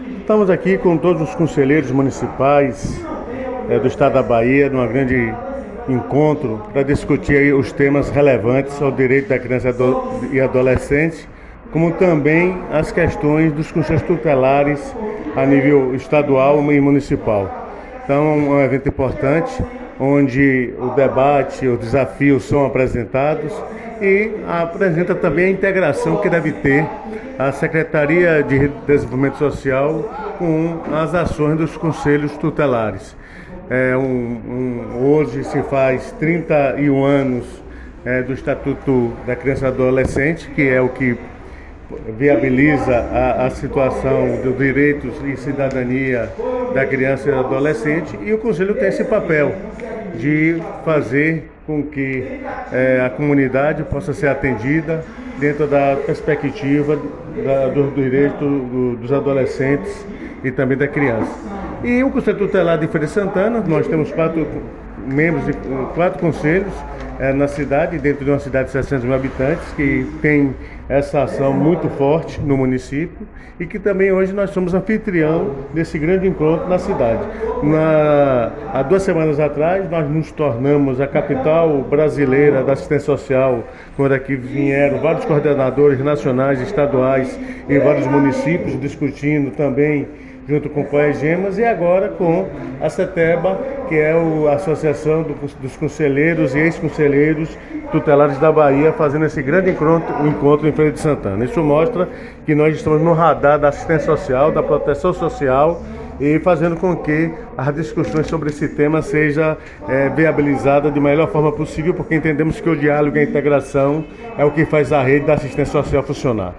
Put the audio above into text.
Estamos aqui com todos os conselheiros municipais é, do estado da Bahia, num grande encontro para discutir os temas relevantes ao direito da criança e adolescente, como também as questões dos conselhos tutelares a nível estadual e municipal. Então, é um evento importante onde o debate, os desafios são apresentados e apresenta também a integração que deve ter a Secretaria de Desenvolvimento Social com as ações dos conselhos tutelares. É um, um, hoje se faz 31 anos é, do Estatuto da Criança e Adolescente, que é o que viabiliza a, a situação dos direitos e cidadania da criança e do adolescente, e o Conselho tem esse papel de fazer com que é, a comunidade possa ser atendida dentro da perspectiva da, do direito do, dos adolescentes e também da criança. E o Conselho Tutelar de Feira de Santana, nós temos quatro membros de quatro conselhos é, na cidade, dentro de uma cidade de 600 mil habitantes, que tem essa ação muito forte no município e que também hoje nós somos anfitrião desse grande encontro na cidade. Na, há duas semanas atrás, nós nos tornamos a capital brasileira da assistência social, quando aqui vieram vários coordenadores nacionais, estaduais em vários municípios discutindo também junto com o Coegemas e agora com a CETEBA, que é a Associação dos Conselheiros e Ex-Conselheiros Tutelares da Bahia, fazendo esse grande encontro, encontro em Feira de Santana. Isso mostra que nós estamos no radar da assistência social, da proteção social e fazendo com que as discussões sobre esse tema seja é, viabilizada de melhor forma possível, porque entendemos que o diálogo e a integração é o que faz a rede da assistência social funcionar.